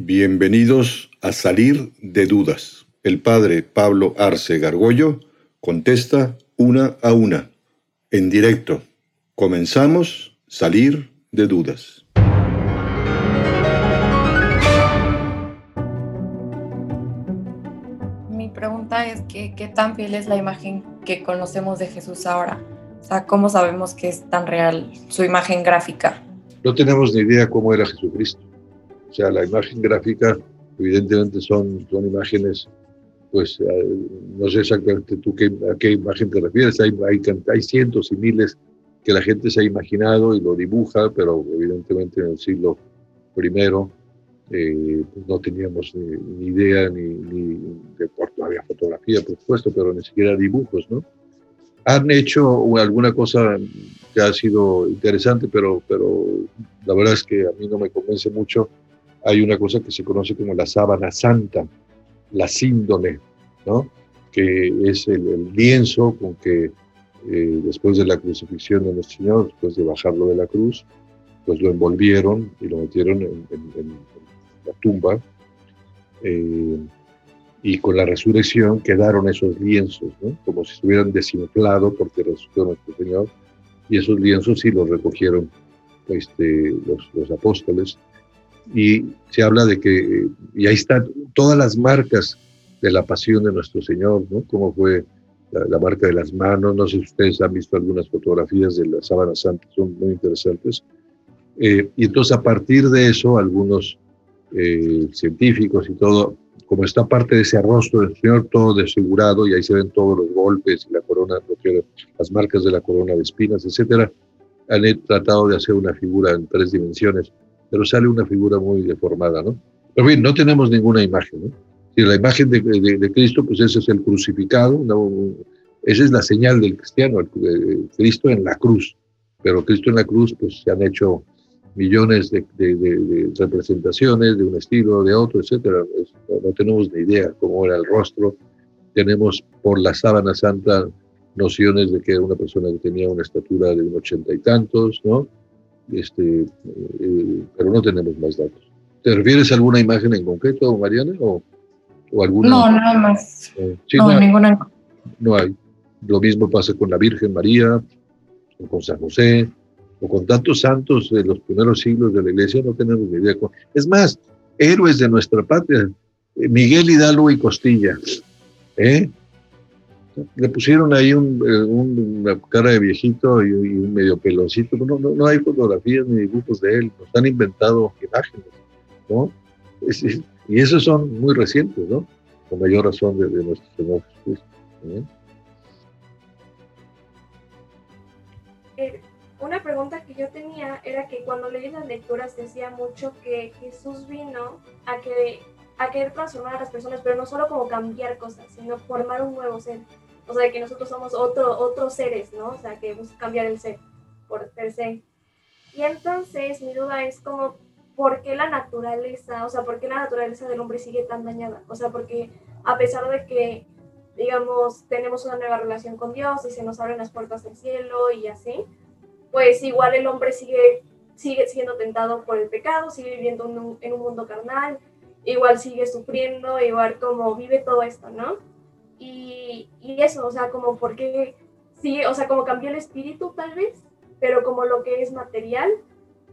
Bienvenidos a Salir de Dudas. El padre Pablo Arce Gargollo contesta una a una, en directo. Comenzamos Salir de Dudas. Mi pregunta es que, qué tan fiel es la imagen que conocemos de Jesús ahora. O sea, ¿cómo sabemos que es tan real su imagen gráfica? No tenemos ni idea cómo era Jesucristo o sea, la imagen gráfica, evidentemente son, son imágenes, pues eh, no sé exactamente tú qué, a qué imagen te refieres, hay, hay, hay cientos y miles que la gente se ha imaginado y lo dibuja, pero evidentemente en el siglo I eh, pues no teníamos ni, idea ni, ni de no había fotografía, por supuesto, pero ni siquiera dibujos, ¿no? Han hecho alguna cosa que ha sido interesante, pero, pero la verdad es que a mí no me convence mucho hay una cosa que se conoce como la sábana santa, la síndone, ¿no? que es el, lienzo con que eh, después de la crucifixión de nuestro Señor, después de bajarlo de la cruz, pues lo envolvieron y lo metieron en, la tumba. Eh, y con la resurrección quedaron esos lienzos, ¿no? como si estuvieran desinflados porque resucitó nuestro Señor. Y esos lienzos sí los recogieron este, los, los apóstoles y se habla de que, y ahí están todas las marcas de la pasión de nuestro Señor, ¿no? Como fue la, marca de las manos, no sé si ustedes han visto algunas fotografías de la sábana santa, son muy interesantes. Eh, y entonces a partir de eso, algunos eh, científicos y todo, como está parte de ese rostro del Señor, todo desfigurado, y ahí se ven todos los golpes y la corona, las marcas de la corona de espinas, etcétera, han tratado de hacer una figura en tres dimensiones pero sale una figura muy deformada, ¿no? Pero bien, no tenemos ninguna imagen, ¿no? Y la imagen de, de, Cristo, pues ese es el crucificado, esa es la señal del cristiano, el, Cristo en la cruz. Pero Cristo en la cruz, pues se han hecho millones de, de representaciones de un estilo, de otro, etcétera. No, tenemos ni idea cómo era el rostro. Tenemos por la sábana santa nociones de que era una persona que tenía una estatura de un ochenta y tantos, ¿no? Este, eh, pero no tenemos más datos. ¿Te refieres a alguna imagen en concreto, Mariana? ¿O, o alguna? No, nada más. Eh, no, ninguna. No hay. Lo mismo pasa con la Virgen María, o con San José, o con tantos santos de los primeros siglos de la iglesia, no tenemos ni idea. Es más, héroes de nuestra patria, eh, Miguel Hidalgo y Costilla, ¿eh? Le pusieron ahí un, eh, una cara de viejito y, un medio peloncito. No, no, no, hay fotografías ni dibujos de él, nos han inventado imágenes, ¿no? y esos son muy recientes, ¿no? Con mayor razón de, nuestro Señor Jesús. Eh, una pregunta que yo tenía era que cuando leí las lecturas decía mucho que Jesús vino a que a querer transformar a las personas, pero no solo como cambiar cosas, sino formar un nuevo ser o sea, que nosotros somos otro, otros seres, ¿no? O sea, que busca cambiar el ser por per se. Y entonces mi duda es como, ¿por qué la naturaleza, o sea, por qué la naturaleza del hombre sigue tan dañada? O sea, porque a pesar de que, digamos, tenemos una nueva relación con Dios y se nos abren las puertas del cielo y así, pues igual el hombre sigue, sigue siendo tentado por el pecado, sigue viviendo en un, en un mundo carnal, igual sigue sufriendo, igual como vive todo esto, ¿no? Y, y eso, o sea, como porque sí, o sea, como cambió el espíritu tal vez, pero como lo que es material,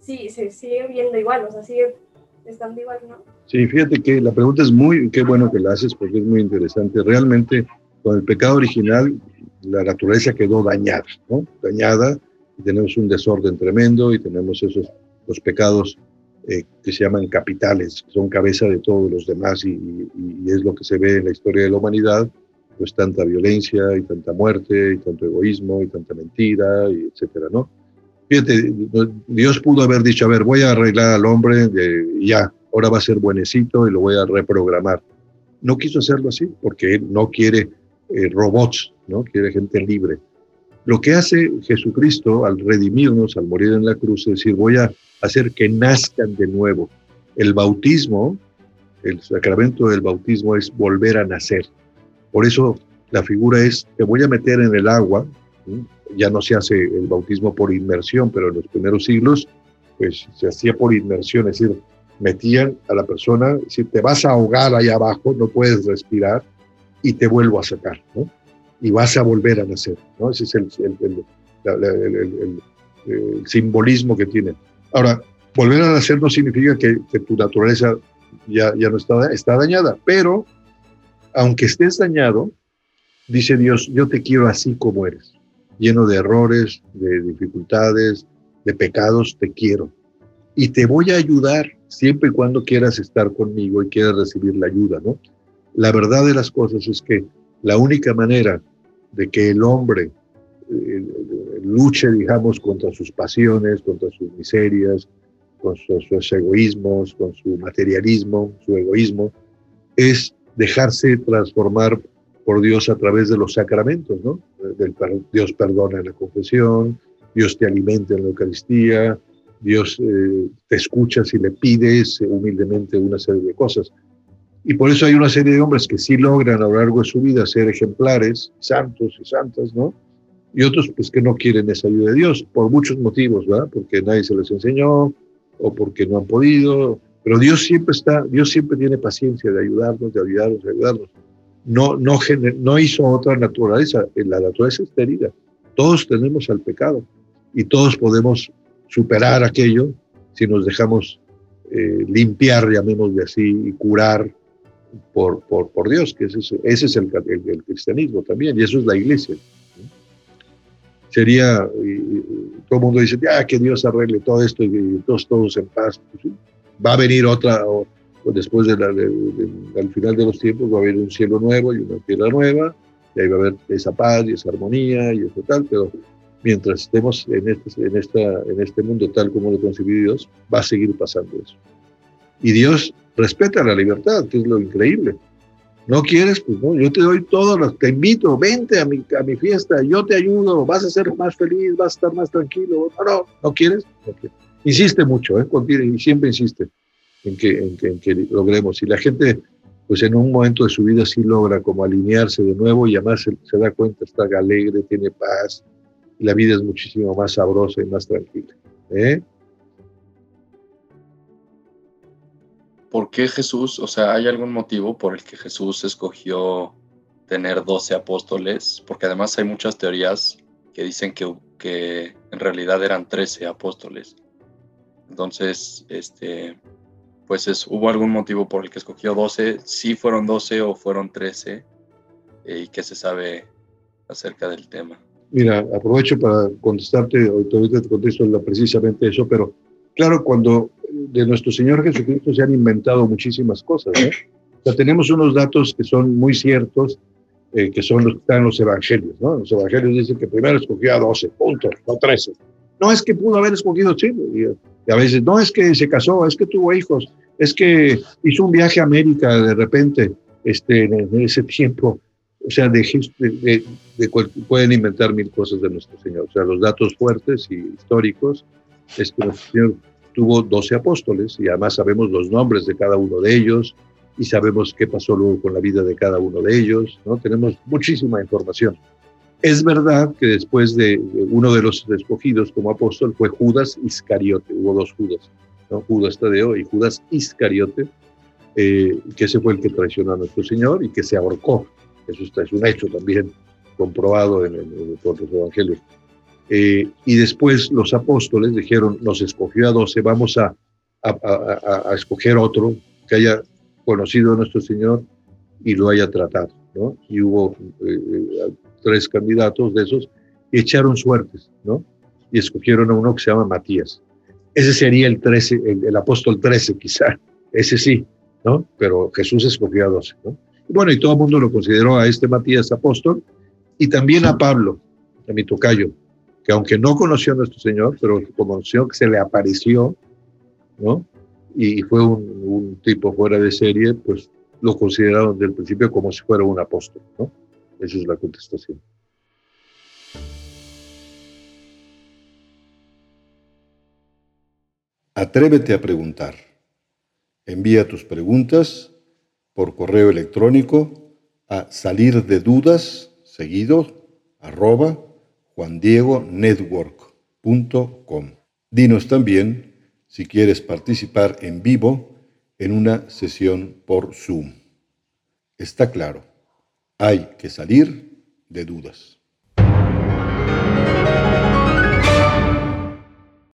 sí, se sigue viendo igual, o sea, sigue estando igual, ¿no? Sí, fíjate que la pregunta es muy, qué bueno que la haces porque es muy interesante. Realmente, con el pecado original, la naturaleza quedó dañada, ¿no? Dañada, y tenemos un desorden tremendo y tenemos esos, los pecados eh, que se llaman capitales, que son cabeza de todos los demás y, y, es lo que se ve en la historia de la humanidad pues tanta violencia y tanta muerte y tanto egoísmo y tanta mentira y etcétera, ¿no? Fíjate, Dios pudo haber dicho, a ver, voy a arreglar al hombre, de, ya, ahora va a ser buenecito y lo voy a reprogramar. No quiso hacerlo así porque él no quiere eh, robots, ¿no? Quiere gente libre. Lo que hace Jesucristo al redimirnos, al morir en la cruz, es decir, voy a hacer que nazcan de nuevo. El bautismo, el sacramento del bautismo es volver a nacer. Por eso la figura es, te voy a meter en el agua, ya no se hace el bautismo por inmersión, pero en los primeros siglos, pues se hacía por inmersión, es decir, metían a la persona, si te vas a ahogar ahí abajo, no puedes respirar, y te vuelvo a sacar, ¿no? Y vas a volver a nacer, ¿no? Ese es el, simbolismo que tiene. Ahora, volver a nacer no significa que, tu naturaleza ya, ya no está, está dañada, pero aunque estés dañado, dice Dios, yo te quiero así como eres, lleno de errores, de dificultades, de pecados, te quiero. Y te voy a ayudar siempre y cuando quieras estar conmigo y quieras recibir la ayuda, ¿no? La verdad de las cosas es que la única manera de que el hombre eh, luche, digamos, contra sus pasiones, contra sus miserias, con sus egoísmos, con su materialismo, su egoísmo, es dejarse transformar por Dios a través de los sacramentos, ¿no? Dios perdona en la confesión, Dios te alimenta en la Eucaristía, Dios eh, te escucha si le pides humildemente una serie de cosas. Y por eso hay una serie de hombres que sí logran a lo largo de su vida ser ejemplares, santos y santas, ¿no? Y otros pues que no quieren esa ayuda de Dios, por muchos motivos, ¿verdad? Porque nadie se les enseñó o porque no han podido. Pero Dios siempre está, Dios siempre tiene paciencia de ayudarnos, de ayudarnos, de ayudarnos. No, no, no hizo otra naturaleza, la naturaleza es herida. Todos tenemos al pecado y todos podemos superar aquello si nos dejamos eh, limpiar, llamémosle así, y curar por, por, por Dios, que ese es, ese es el, el, cristianismo también, y eso es la iglesia. Sería, todo el mundo dice, ya que Dios arregle todo esto y, todos, todos en paz. Pues va a venir otra, o, después de al final de los tiempos, va a haber un cielo nuevo y una tierra nueva, y ahí va a haber esa paz y esa armonía y eso tal, pero mientras estemos en este, en, esta, en este mundo tal como lo concibió Dios, va a seguir pasando eso. Y Dios respeta la libertad, que es lo increíble. ¿No quieres? Pues no, yo te doy todo, te invito, vente a mi, a mi fiesta, yo te ayudo, vas a ser más feliz, vas a estar más tranquilo. No, no, ¿no quieres? Insiste mucho, ¿eh? y siempre insiste en que, en que, logremos. Y la gente, pues en un momento de su vida sí logra como alinearse de nuevo y además se, se da cuenta, está alegre, tiene paz, y la vida es muchísimo más sabrosa y más tranquila. ¿eh? ¿por qué Jesús, o sea, hay algún motivo por el que Jesús escogió tener 12 apóstoles? Porque además hay muchas teorías que dicen que, que en realidad eran 13 apóstoles. Entonces, este, pues es, ¿hubo algún motivo por el que escogió 12? ¿Sí fueron 12 o fueron 13? Eh, ¿Y qué se sabe acerca del tema? Mira, aprovecho para contestarte, ahorita te contesto precisamente eso, pero claro, cuando de nuestro Señor Jesucristo se han inventado muchísimas cosas. ¿eh? O sea, tenemos unos datos que son muy ciertos, eh, que son los que están en los evangelios. ¿no? Los evangelios dicen que primero escogió a 12, puntos, no 13. No es que pudo haber escogido sí, a veces no es que se casó, es que tuvo hijos, es que hizo un viaje a América de repente este, en, ese tiempo. O sea, de, de, de, pueden inventar mil cosas de nuestro Señor. O sea, los datos fuertes y históricos es que nuestro Señor tuvo 12 apóstoles y además sabemos los nombres de cada uno de ellos y sabemos qué pasó luego con la vida de cada uno de ellos, ¿no? Tenemos muchísima información. Es verdad que después de uno de los escogidos como apóstol fue Judas Iscariote, hubo dos Judas, ¿no? Judas Tadeo y Judas Iscariote, eh, que ese fue el que traicionó a nuestro Señor y que se ahorcó. Eso está, es un hecho también comprobado en, en, por los evangelios. Eh, y después los apóstoles dijeron, nos escogió a doce, vamos a, escoger otro que haya conocido a nuestro Señor y lo haya tratado. Y hubo eh, tres candidatos de esos y echaron suertes, ¿no? Y escogieron a uno que se llama Matías. Ese sería el, 13, el, apóstol 13 quizá, ese sí, ¿no? Pero Jesús escogió a 12, ¿no? Y bueno, y todo el mundo lo consideró a este Matías apóstol y también a Pablo, a mi tocayo, que aunque no conoció a nuestro Señor, pero conoció que se le apareció, ¿no? Y fue un, tipo fuera de serie, pues lo consideraron desde el principio como si fuera un apóstol, ¿no? Esa es la contestación. Atrévete a preguntar. Envía tus preguntas por correo electrónico a salir de dudas seguido arroba juandiegonetwork.com. Dinos también si quieres participar en vivo en una sesión por Zoom. Está claro, hay que salir de dudas.